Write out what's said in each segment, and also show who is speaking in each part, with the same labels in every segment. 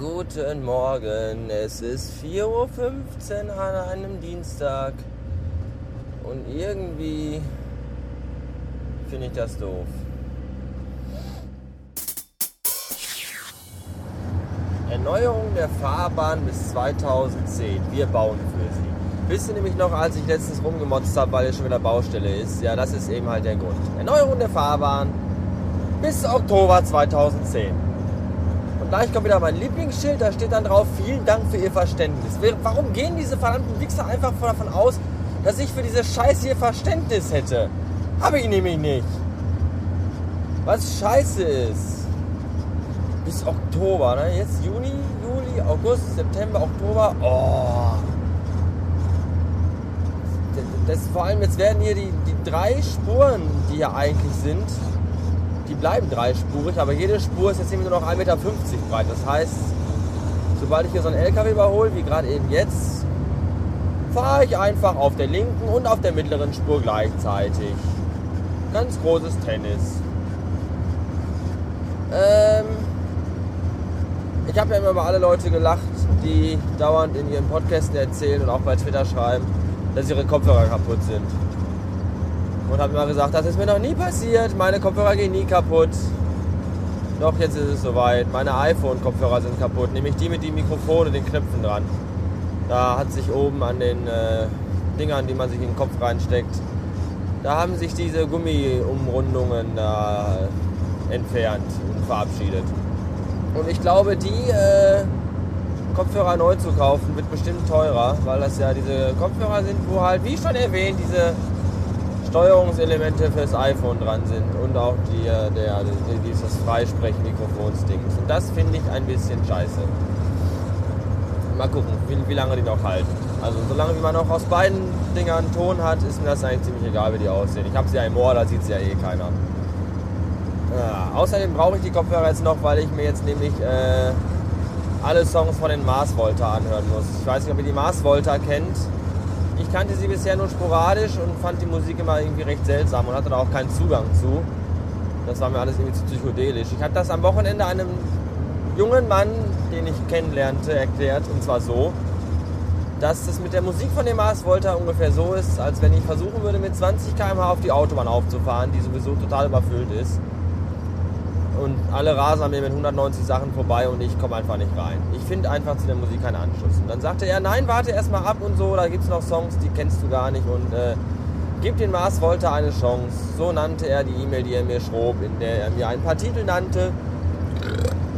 Speaker 1: Guten Morgen, es ist 4.15 Uhr an einem Dienstag und irgendwie finde ich das doof. Erneuerung der Fahrbahn bis 2010. Wir bauen für sie. Wisst ihr nämlich noch, als ich letztens rumgemotzt habe, weil hier schon wieder Baustelle ist? Ja, das ist eben halt der Grund. Erneuerung der Fahrbahn bis Oktober 2010. Gleich kommt wieder mein Lieblingsschild, da steht dann drauf, vielen Dank für Ihr Verständnis. Warum gehen diese verdammten Wichser einfach davon aus, dass ich für diese Scheiße hier Verständnis hätte? Habe ich nämlich nicht. Was scheiße ist bis Oktober. Ne? Jetzt Juni, Juli, August, September, Oktober. Oh. Das, vor allem jetzt werden hier die, die drei Spuren, die hier eigentlich sind, die bleiben dreispurig, aber jede Spur ist jetzt irgendwie nur noch 1,50 Meter breit. Das heißt, sobald ich hier so einen LKW überhole, wie gerade eben jetzt, fahre ich einfach auf der linken und auf der mittleren Spur gleichzeitig. Ganz großes Tennis. Ähm, ich habe ja immer über alle Leute gelacht, die dauernd in ihren Podcasten erzählen und auch bei Twitter schreiben, dass ihre Kopfhörer kaputt sind. Und habe immer gesagt, das ist mir noch nie passiert, meine Kopfhörer gehen nie kaputt. Doch, jetzt ist es soweit. Meine iPhone-Kopfhörer sind kaputt, nämlich die mit den Mikrofonen, den Knöpfen dran. Da hat sich oben an den äh, Dingern, die man sich in den Kopf reinsteckt, da haben sich diese Gummiumrundungen da entfernt und verabschiedet. Und ich glaube, die äh, Kopfhörer neu zu kaufen, wird bestimmt teurer, weil das ja diese Kopfhörer sind, wo halt, wie schon erwähnt, diese Steuerungselemente fürs iPhone dran sind und auch die, äh, der, dieses Freisprechmikrofonsdings. Und das finde ich ein bisschen scheiße. Mal gucken, wie, wie lange die noch halten. Also solange wie man auch aus beiden Dingern Ton hat, ist mir das eigentlich ziemlich egal, wie die aussehen. Ich habe sie ja im Ohr, da sieht sie ja eh keiner. Ja, außerdem brauche ich die Kopfhörer jetzt noch, weil ich mir jetzt nämlich äh, alle Songs von den Mars Volta anhören muss. Ich weiß nicht, ob ihr die Mars Volta kennt. Ich kannte sie bisher nur sporadisch und fand die Musik immer irgendwie recht seltsam und hatte da auch keinen Zugang zu. Das war mir alles irgendwie zu psychedelisch. Ich habe das am Wochenende einem jungen Mann, den ich kennenlernte, erklärt. Und zwar so, dass das mit der Musik von dem Mars Volta ungefähr so ist, als wenn ich versuchen würde, mit 20 km/h auf die Autobahn aufzufahren, die sowieso total überfüllt ist und alle rasen an mir mit 190 Sachen vorbei und ich komme einfach nicht rein. Ich finde einfach zu der Musik keinen Anschluss. Und dann sagte er, nein, warte erstmal ab und so, da gibt es noch Songs, die kennst du gar nicht und äh, gib den Mars Volta eine Chance. So nannte er die E-Mail, die er mir schrob, in der er mir ein paar Titel nannte,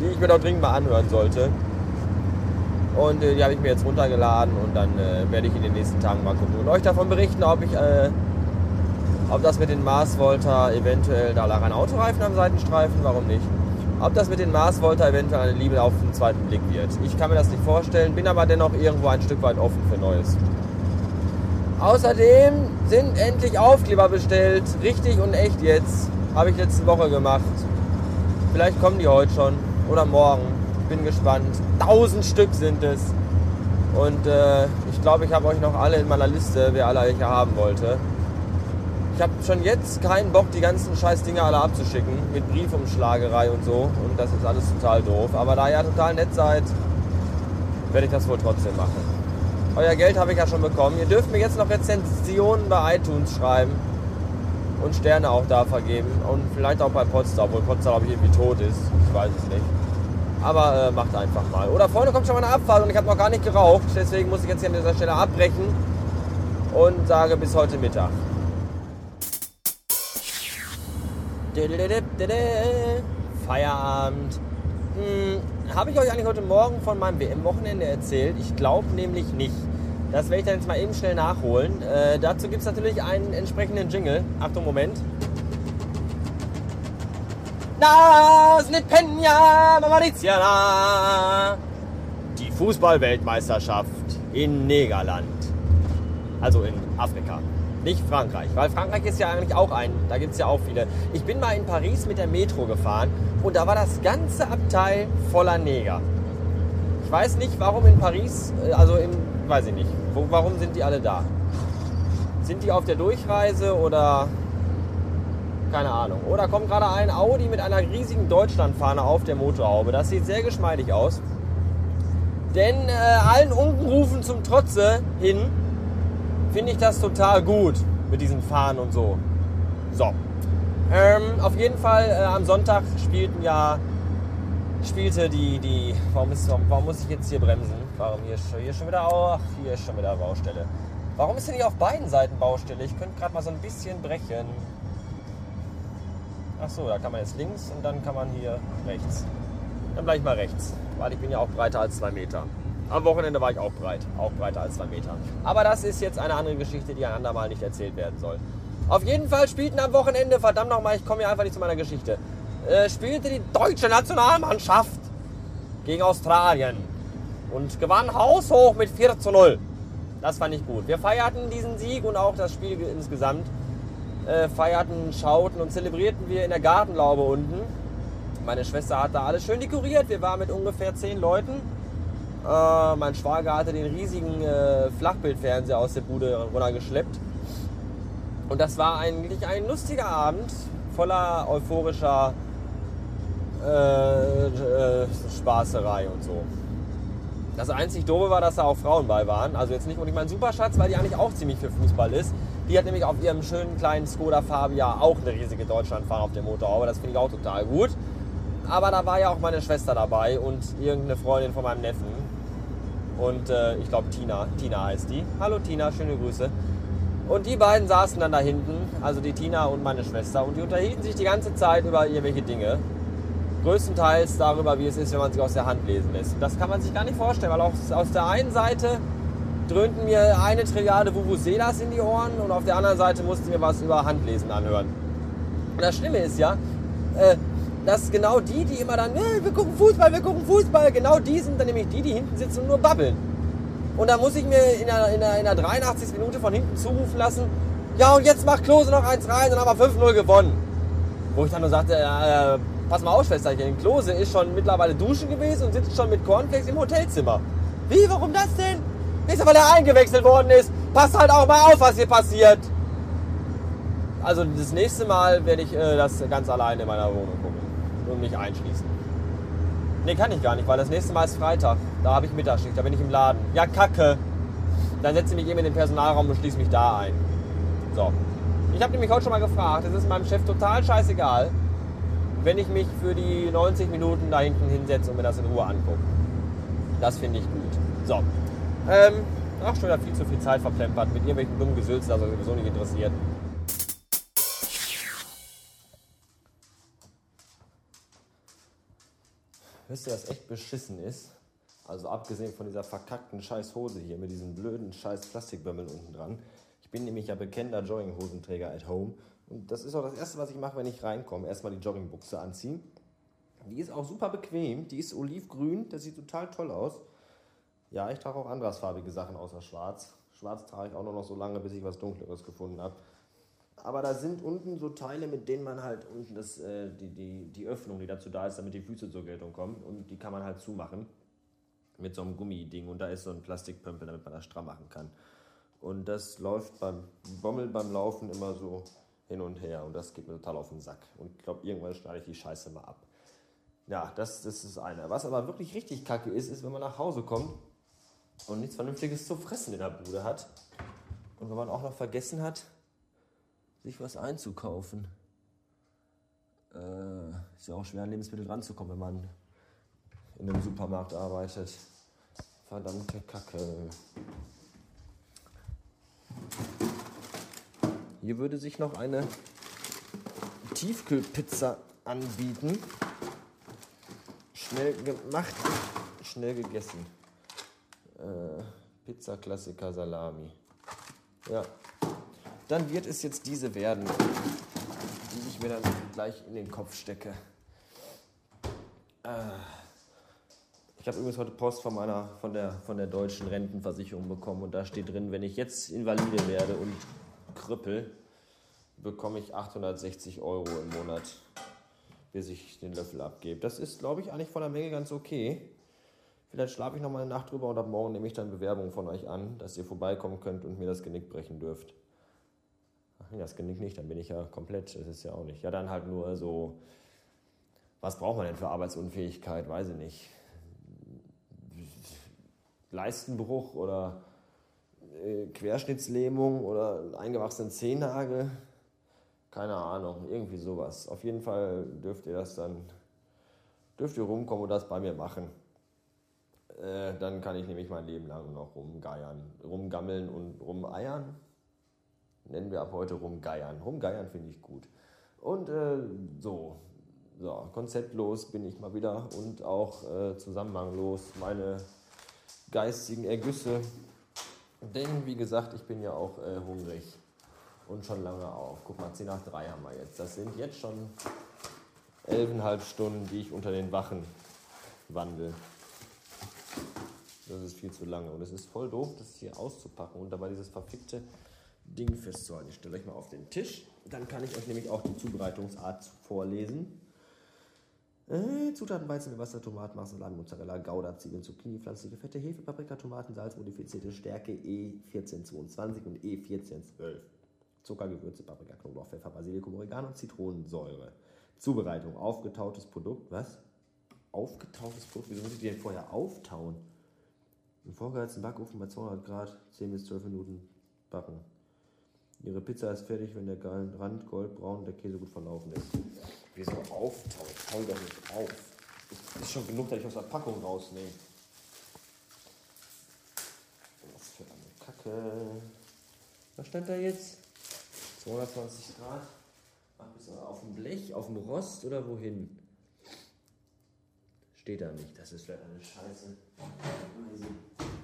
Speaker 1: die ich mir doch dringend mal anhören sollte. Und äh, die habe ich mir jetzt runtergeladen und dann äh, werde ich in den nächsten Tagen mal gucken und euch davon berichten, ob ich äh, ob das mit den Mars Volta eventuell, da lag ein Autoreifen am Seitenstreifen, warum nicht? Ob das mit den Mars Volta eventuell eine Liebe auf den zweiten Blick wird. Ich kann mir das nicht vorstellen, bin aber dennoch irgendwo ein Stück weit offen für Neues. Außerdem sind endlich Aufkleber bestellt, richtig und echt jetzt. Habe ich letzte Woche gemacht. Vielleicht kommen die heute schon oder morgen. Bin gespannt. Tausend Stück sind es. Und äh, ich glaube, ich habe euch noch alle in meiner Liste, wer alle welche haben wollte. Ich habe schon jetzt keinen Bock, die ganzen scheiß Dinger alle abzuschicken mit Briefumschlagerei und so. Und das ist alles total doof. Aber da ihr total nett seid, werde ich das wohl trotzdem machen. Euer Geld habe ich ja schon bekommen. Ihr dürft mir jetzt noch Rezensionen bei iTunes schreiben und Sterne auch da vergeben. Und vielleicht auch bei Potsdam, obwohl Potsdam, glaube ich, irgendwie tot ist. Ich weiß es nicht. Aber äh, macht einfach mal. Oder vorne kommt schon mal eine Abfahrt und ich habe noch gar nicht geraucht. Deswegen muss ich jetzt hier an dieser Stelle abbrechen und sage bis heute Mittag. Feierabend. Hm, Habe ich euch eigentlich heute Morgen von meinem WM-Wochenende erzählt? Ich glaube nämlich nicht. Das werde ich dann jetzt mal eben schnell nachholen. Äh, dazu gibt es natürlich einen entsprechenden Jingle. Achtung, Moment. Das nicht Peña Mauritania. Die Fußball-Weltmeisterschaft in Negerland. Also in Afrika. Nicht Frankreich, weil Frankreich ist ja eigentlich auch ein, da gibt es ja auch viele. Ich bin mal in Paris mit der Metro gefahren und da war das ganze Abteil voller Neger. Ich weiß nicht, warum in Paris, äh, also im, weiß ich nicht, wo, warum sind die alle da? Sind die auf der Durchreise oder keine Ahnung. Oder kommt gerade ein Audi mit einer riesigen Deutschlandfahne auf der Motorhaube. Das sieht sehr geschmeidig aus. Denn äh, allen Unkenrufen zum Trotze hin finde ich das total gut mit diesen Fahren und so. So. Ähm, auf jeden Fall äh, am Sonntag spielten ja spielte die die warum ist warum muss ich jetzt hier bremsen? Warum hier, hier schon wieder ach, hier ist schon wieder Baustelle. Warum ist denn hier auf beiden Seiten Baustelle? Ich könnte gerade mal so ein bisschen brechen. Ach so, da kann man jetzt links und dann kann man hier rechts. Dann bleibe ich mal rechts, weil ich bin ja auch breiter als zwei Meter. Am Wochenende war ich auch breit, auch breiter als zwei Meter. Aber das ist jetzt eine andere Geschichte, die ein andermal nicht erzählt werden soll. Auf jeden Fall spielten am Wochenende, verdammt nochmal, ich komme hier einfach nicht zu meiner Geschichte, äh, spielte die deutsche Nationalmannschaft gegen Australien und gewann haushoch mit 4 zu 0. Das fand ich gut. Wir feierten diesen Sieg und auch das Spiel insgesamt. Äh, feierten, schauten und zelebrierten wir in der Gartenlaube unten. Meine Schwester hat da alles schön dekoriert. Wir waren mit ungefähr zehn Leuten. Äh, mein Schwager hatte den riesigen äh, Flachbildfernseher aus der Bude runtergeschleppt. Und das war eigentlich ein lustiger Abend voller euphorischer äh, äh, Spaßerei und so. Das einzig Doofe war, dass da auch Frauen bei waren. Also jetzt nicht unbedingt mein Superschatz, weil die eigentlich auch ziemlich für Fußball ist. Die hat nämlich auf ihrem schönen kleinen Skoda Fabia auch eine riesige Deutschlandfahrt auf dem Motorhaube. Das finde ich auch total gut. Aber da war ja auch meine Schwester dabei und irgendeine Freundin von meinem Neffen. Und äh, ich glaube Tina. Tina heißt die. Hallo Tina, schöne Grüße. Und die beiden saßen dann da hinten, also die Tina und meine Schwester, und die unterhielten sich die ganze Zeit über irgendwelche Dinge größtenteils darüber, wie es ist, wenn man sich aus der Hand lesen lässt. Das kann man sich gar nicht vorstellen, weil auch aus der einen Seite dröhnten mir eine Trilliarde Vuvuzelas in die Ohren und auf der anderen Seite musste ich mir was über Handlesen anhören. Und das Schlimme ist ja, äh, dass genau die, die immer dann, äh, wir gucken Fußball, wir gucken Fußball, genau die sind dann nämlich die, die hinten sitzen und nur babbeln. Und da muss ich mir in der, in der, in der 83. Minute von hinten zurufen lassen, ja und jetzt macht Klose noch eins rein, dann haben wir 5-0 gewonnen. Wo ich dann nur sagte, äh, pass mal auf, Schwesterchen, Klose ist schon mittlerweile duschen gewesen und sitzt schon mit Cornflakes im Hotelzimmer. Wie, warum das denn? Ja, weil er eingewechselt worden ist. Passt halt auch mal auf, was hier passiert. Also das nächste Mal werde ich äh, das ganz alleine in meiner Wohnung und mich einschließen. Nee, kann ich gar nicht, weil das nächste Mal ist Freitag. Da habe ich Mittagsschicht, da bin ich im Laden. Ja, kacke. Dann setze ich mich eben in den Personalraum und schließe mich da ein. So. Ich habe nämlich heute schon mal gefragt, es ist meinem Chef total scheißegal, wenn ich mich für die 90 Minuten da hinten hinsetze und mir das in Ruhe angucke. Das finde ich gut. So. Ähm, auch schon wieder viel zu viel Zeit verplempert mit irgendwelchen dummen Gesülz, das sowieso nicht interessiert. Wisst ihr, was echt beschissen ist? Also abgesehen von dieser verkackten scheiß Hose hier mit diesen blöden scheiß Plastikbömmeln unten dran. Ich bin nämlich ja bekennender Jogginghosenträger at home und das ist auch das Erste, was ich mache, wenn ich reinkomme. Erstmal die Joggingbuchse anziehen. Die ist auch super bequem. Die ist olivgrün. Das sieht total toll aus. Ja, ich trage auch andersfarbige Sachen außer schwarz. Schwarz trage ich auch nur noch so lange, bis ich was Dunkleres gefunden habe. Aber da sind unten so Teile, mit denen man halt unten das, äh, die, die, die Öffnung, die dazu da ist, damit die Füße zur Geltung kommen. Und die kann man halt zumachen. Mit so einem Gummiding. Und da ist so ein Plastikpömpel, damit man das stramm machen kann. Und das läuft beim Bommel beim Laufen immer so hin und her und das geht mir total auf den Sack. Und ich glaube, irgendwann schneide ich die Scheiße mal ab. Ja, das, das ist das eine. Was aber wirklich richtig kacke ist, ist, wenn man nach Hause kommt und nichts Vernünftiges zu fressen in der Bude hat. Und wenn man auch noch vergessen hat, sich was einzukaufen. Äh, ist ja auch schwer, an Lebensmittel ranzukommen, wenn man in einem Supermarkt arbeitet. Verdammte Kacke. Hier würde sich noch eine Tiefkühlpizza anbieten. Schnell gemacht, schnell gegessen. Äh, Pizza Klassiker Salami. Ja. Dann wird es jetzt diese werden, die ich mir dann gleich in den Kopf stecke. Äh. Ich habe übrigens heute Post von, meiner, von, der, von der deutschen Rentenversicherung bekommen und da steht drin, wenn ich jetzt Invalide werde und Krüppel, bekomme ich 860 Euro im Monat, bis ich den Löffel abgebe. Das ist, glaube ich, eigentlich von der Menge ganz okay. Vielleicht schlafe ich noch mal eine Nacht drüber und ab morgen nehme ich dann Bewerbungen von euch an, dass ihr vorbeikommen könnt und mir das Genick brechen dürft. Das Genick nicht, dann bin ich ja komplett, das ist ja auch nicht. Ja, dann halt nur so, was braucht man denn für Arbeitsunfähigkeit, weiß ich nicht. Leistenbruch oder äh, Querschnittslähmung oder eingewachsenen Zehennagel. Keine Ahnung, irgendwie sowas. Auf jeden Fall dürft ihr das dann, dürft ihr rumkommen und das bei mir machen. Äh, dann kann ich nämlich mein Leben lang noch rumgeiern, rumgammeln und rumeiern. Nennen wir ab heute rumgeiern. Rumgeiern finde ich gut. Und äh, so, so, konzeptlos bin ich mal wieder und auch äh, zusammenhanglos meine geistigen Ergüsse. Denn, wie gesagt, ich bin ja auch äh, hungrig und schon lange auf. Guck mal, 10 nach 3 haben wir jetzt. Das sind jetzt schon 11,5 Stunden, die ich unter den Wachen wandle. Das ist viel zu lange und es ist voll doof, das hier auszupacken und dabei dieses verfickte Ding festzuhalten. Ich stelle euch mal auf den Tisch, dann kann ich euch nämlich auch die Zubereitungsart vorlesen. Äh, Zutaten Weizen, Wasser, Tomaten, Marmelade, Mozzarella, Gouda, Zwiebeln, Zucchini, pflanzliche Fette, Hefe, Paprika, Tomaten, Salz, modifizierte Stärke E1422 und E1412. Zucker, Gewürze, Paprika, Knoblauch, Pfeffer, Basilikum, Oregano und Zitronensäure. Zubereitung, aufgetautes Produkt. Was? Aufgetautes Produkt? Wieso muss ich die denn vorher auftauen? Im vorgeheizten Backofen bei 200 Grad 10 bis 12 Minuten backen. Ihre Pizza ist fertig, wenn der Rand goldbraun und der Käse gut verlaufen ist. Wieso auftaut? Hau doch nicht auf. Ist schon genug, dass ich aus der Packung rausnehme. Was für eine Kacke. Was stand da jetzt? 220 Grad. Ach, bist du auf dem Blech, auf dem Rost oder wohin? Steht da nicht. Das ist vielleicht eine Scheiße. Diese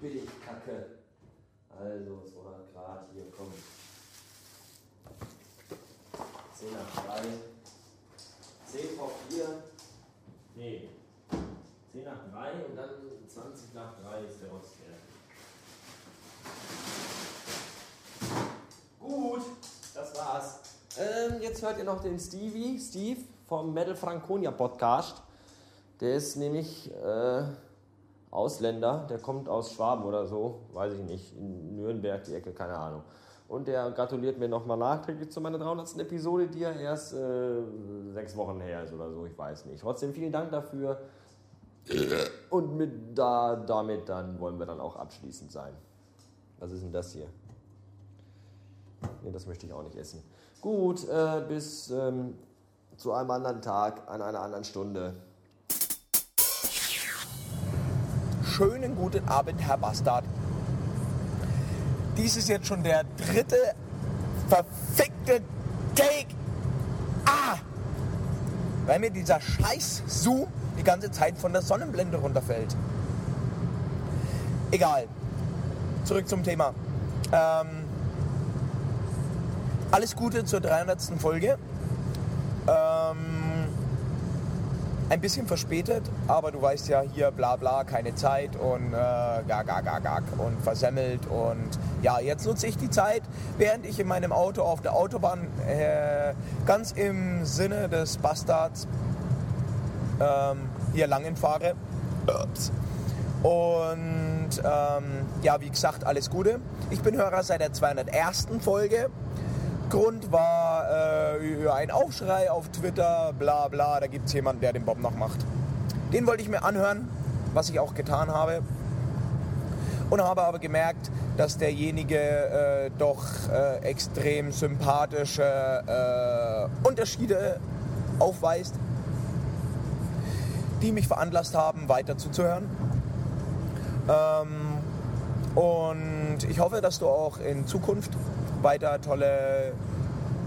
Speaker 1: Billigkacke. Also 200 Grad, hier, komm. 10 nach 3. 10 vor 4. Nee. 10 nach 3 und dann 20 nach 3 ist der Rost Gut, das war's. Ähm, jetzt hört ihr noch den Stevie, Steve vom Metal Franconia Podcast. Der ist nämlich äh, Ausländer, der kommt aus Schwaben oder so, weiß ich nicht, in Nürnberg die Ecke, keine Ahnung. Und der gratuliert mir nochmal nachträglich zu meiner 300. Episode, die ja erst äh, sechs Wochen her ist oder so, ich weiß nicht. Trotzdem vielen Dank dafür. Und mit da, damit dann wollen wir dann auch abschließend sein. Was ist denn das hier? Ne, das möchte ich auch nicht essen. Gut, äh, bis ähm, zu einem anderen Tag, an einer anderen Stunde.
Speaker 2: Schönen guten Abend, Herr Bastard dies ist jetzt schon der dritte verfickte Take. Ah! Weil mir dieser scheiß Zoom die ganze Zeit von der Sonnenblende runterfällt. Egal. Zurück zum Thema. Ähm, alles Gute zur 300. Folge. Ähm, ein bisschen verspätet, aber du weißt ja hier bla bla, keine Zeit und äh, gag, gag, gag, gag und versemmelt und ja, jetzt nutze ich die Zeit, während ich in meinem Auto auf der Autobahn äh, ganz im Sinne des Bastards ähm, hier langen fahre. Ups. Und ähm, ja, wie gesagt, alles Gute. Ich bin Hörer seit der 201. Folge Grund war äh, ein Aufschrei auf Twitter, bla bla, da gibt es jemanden, der den Bob noch macht. Den wollte ich mir anhören, was ich auch getan habe. Und habe aber gemerkt, dass derjenige äh, doch äh, extrem sympathische äh, Unterschiede aufweist, die mich veranlasst haben, weiter zuzuhören. Ähm, ich hoffe, dass du auch in Zukunft weiter tolle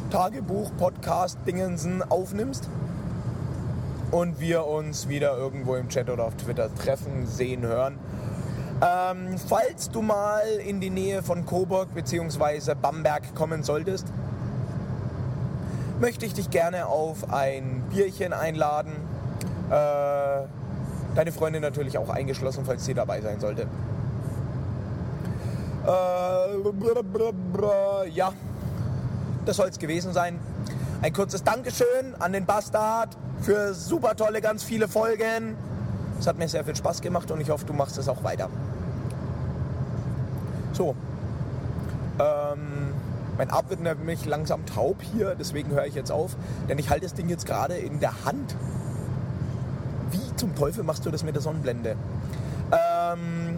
Speaker 2: Tagebuch, Podcast, Dingensen aufnimmst und wir uns wieder irgendwo im Chat oder auf Twitter treffen, sehen, hören. Ähm, falls du mal in die Nähe von Coburg bzw. Bamberg kommen solltest, möchte ich dich gerne auf ein Bierchen einladen. Äh, deine Freundin natürlich auch eingeschlossen, falls sie dabei sein sollte. Äh, ja, das soll es gewesen sein. Ein kurzes Dankeschön an den Bastard für super tolle, ganz viele Folgen. Es hat mir sehr viel Spaß gemacht und ich hoffe, du machst es auch weiter. So. Ähm, mein Arm wird nämlich langsam taub hier, deswegen höre ich jetzt auf, denn ich halte das Ding jetzt gerade in der Hand. Wie zum Teufel machst du das mit der Sonnenblende? Ähm,